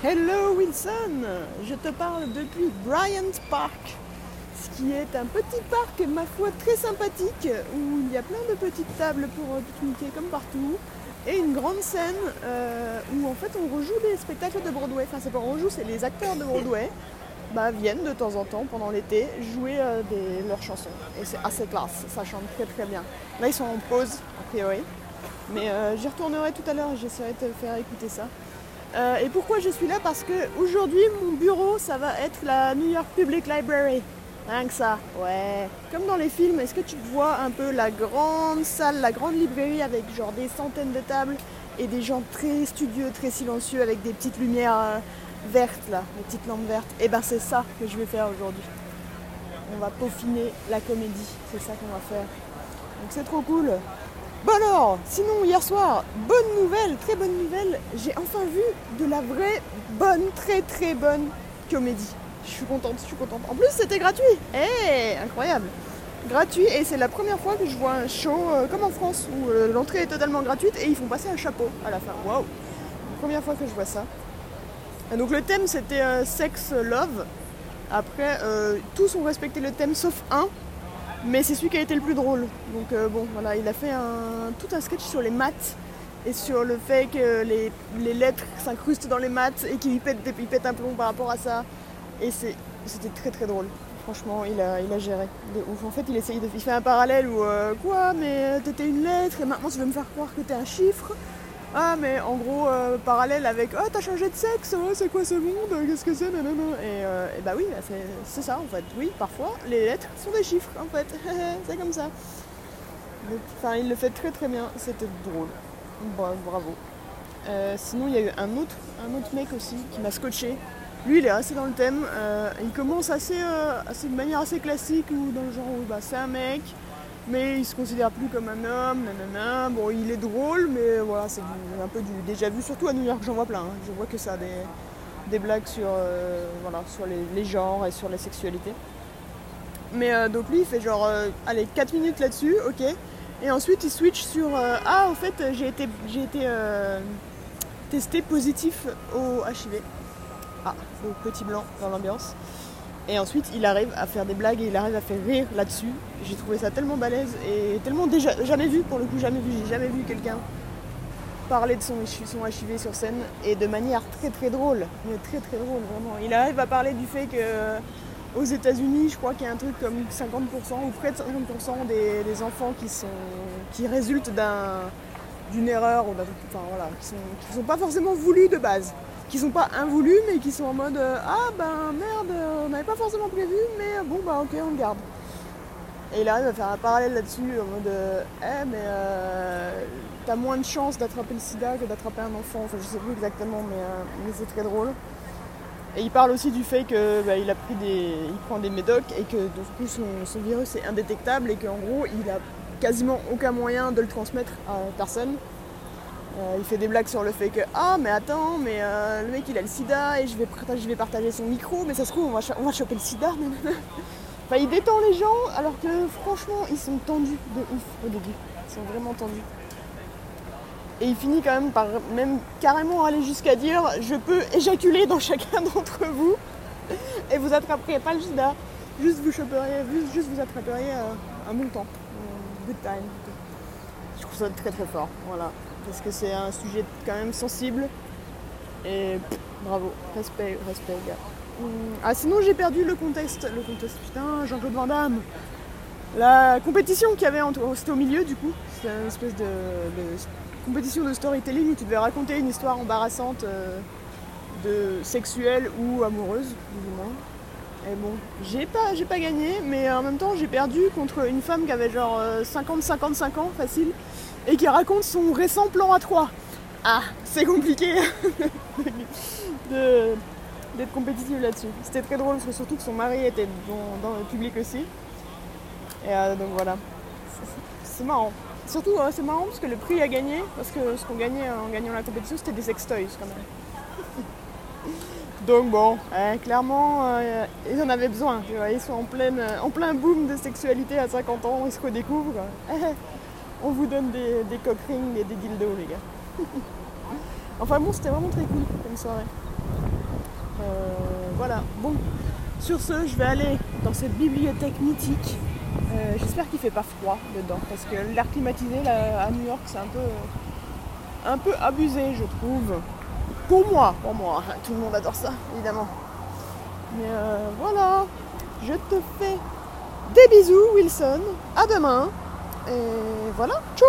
Hello Wilson, je te parle depuis Bryant Park, ce qui est un petit parc, ma foi, très sympathique, où il y a plein de petites tables pour euh, pique-niquer comme partout, et une grande scène euh, où en fait on rejoue des spectacles de Broadway. Enfin, c'est pas on rejoue, c'est les acteurs de Broadway bah, viennent de temps en temps pendant l'été jouer euh, leurs chansons. Et c'est assez classe, ça chante très très bien. Là, ils sont en pause, a priori. Mais j'y retournerai tout à l'heure, j'essaierai de te faire écouter ça. Euh, et pourquoi je suis là? Parce que aujourd'hui mon bureau ça va être la New York Public Library. Rien que ça, ouais. Comme dans les films, est-ce que tu vois un peu la grande salle, la grande librairie avec genre des centaines de tables et des gens très studieux, très silencieux avec des petites lumières euh, vertes là, des petites lampes vertes? Et eh ben c'est ça que je vais faire aujourd'hui. On va peaufiner la comédie, c'est ça qu'on va faire. Donc c'est trop cool. Bon alors, sinon hier soir, bonne nouvelle, très bonne nouvelle, j'ai enfin vu de la vraie bonne, très très bonne comédie. Je suis contente, je suis contente. En plus c'était gratuit. Eh, incroyable. Gratuit et c'est la première fois que je vois un show euh, comme en France où euh, l'entrée est totalement gratuite et ils font passer un chapeau à la fin. Waouh. Première fois que je vois ça. Donc le thème c'était euh, sex love. Après tous ont respecté le thème sauf un mais c'est celui qui a été le plus drôle. Donc euh, bon, voilà, il a fait tout un sketch sur les maths et sur le fait que les, lettres s'incrustent dans les maths et qu'il pète, pète un plomb par rapport à ça. Et c'était très très drôle. Franchement, il a, il géré. En fait, il essaye de il fait un parallèle où euh, quoi, mais t'étais une lettre et maintenant tu veux me faire croire que t'es un chiffre? Ah, mais en gros, euh, parallèle avec Oh, t'as changé de sexe, oh, c'est quoi ce monde Qu'est-ce que c'est Et, euh, et, bah oui, bah, c'est ça en fait. Oui, parfois, les lettres sont des chiffres en fait. c'est comme ça. Enfin, il le fait très très bien, c'était drôle. bravo. Euh, sinon, il y a eu un autre, un autre mec aussi qui m'a scotché. Lui, il est assez dans le thème. il commence assez, assez, de manière assez classique, ou dans le genre où bah, c'est un mec mais il se considère plus comme un homme, nanana. Bon, il est drôle, mais voilà, c'est un peu du déjà vu, surtout à New York, j'en vois plein. Hein. Je vois que ça, des, des blagues sur, euh, voilà, sur les, genres et sur la sexualité. Mais euh, donc lui, il fait genre, euh, allez, 4 minutes là-dessus, ok. Et ensuite, il switch sur, ah, en fait, j'ai été testé positif au HIV. Ah, au petit blanc dans l'ambiance. Et ensuite, il arrive à faire des blagues et il arrive à faire rire là-dessus. J'ai trouvé ça tellement balèze et tellement déjà jamais vu, pour le coup, jamais vu. J'ai jamais vu quelqu'un parler de son, son HIV sur scène et de manière très très drôle. Mais très très drôle, vraiment. Il arrive à parler du fait que aux États-Unis, je crois qu'il y a un truc comme 50% ou près de 50% des, enfants qui, sont, qui résultent d'une erreur enfin, voilà, qui ne sont pas forcément voulus de base qui sont pas involus mais qui sont en mode euh, ah ben merde pas forcément prévu mais bon bah ok on le garde. Et il arrive à faire un parallèle là-dessus en mode euh, eh mais euh, t'as moins de chances d'attraper le sida que d'attraper un enfant. Enfin je sais plus exactement mais, c'est très drôle. Et il parle aussi du fait que bah, il des il prend des médocs et que du coup son, son virus est indétectable et qu'en gros il a quasiment aucun moyen de le transmettre à personne euh, il fait des blagues sur le fait que ah mais attends mais euh, le mec il a le sida et je vais, partager, son micro mais ça se trouve on va, choper le sida enfin il détend les gens alors que franchement ils sont tendus de ouf au début. Ils sont vraiment tendus. Et il finit quand même par même carrément aller jusqu'à dire je peux éjaculer dans chacun d'entre vous et vous attraperiez pas le sida. Juste vous choperiez juste, juste vous attraperiez euh, un bon temps good time je trouve ça très très fort voilà parce que c'est un sujet quand même sensible. Et bravo, respect, respect, gars. Hum, ah, sinon j'ai perdu le contexte. Le contexte, putain, Jean-Claude Van Damme. La compétition qu'il y avait, c'était au milieu du coup. C'était une espèce de, compétition de storytelling où tu devais raconter une histoire embarrassante euh, de sexuelle ou amoureuse, plus ou moins. Et bon, j'ai pas, j'ai pas gagné, mais en même temps j'ai perdu contre une femme qui avait genre 50-55 euh, ans, facile et qui raconte son récent plan à 3. Ah, c'est compliqué d'être compétitive là-dessus. C'était très drôle, parce que surtout que son mari était dans, le public aussi. Et euh, donc voilà, c'est marrant. Surtout, c'est marrant parce que le prix a gagné, parce que ce qu'on gagnait en gagnant la compétition, c'était des sextoys quand même. Donc bon, hein, clairement, euh, ils en avaient besoin. Ils sont en, pleine, en plein boom de sexualité à 50 ans, ils se redécouvrent. on vous donne des, des et des dildos, les gars. enfin bon, c'était vraiment très cool comme soirée. Euh, voilà, bon, sur ce, je vais aller dans cette bibliothèque mythique. Euh, j'espère qu'il fait pas froid dedans, parce que l'air climatisé à New York, c'est un peu, un peu abusé, je trouve. Pour moi, pour moi, tout le monde adore ça, évidemment. Mais euh, voilà, je te fais des bisous, Wilson. À demain. Et voilà, ciao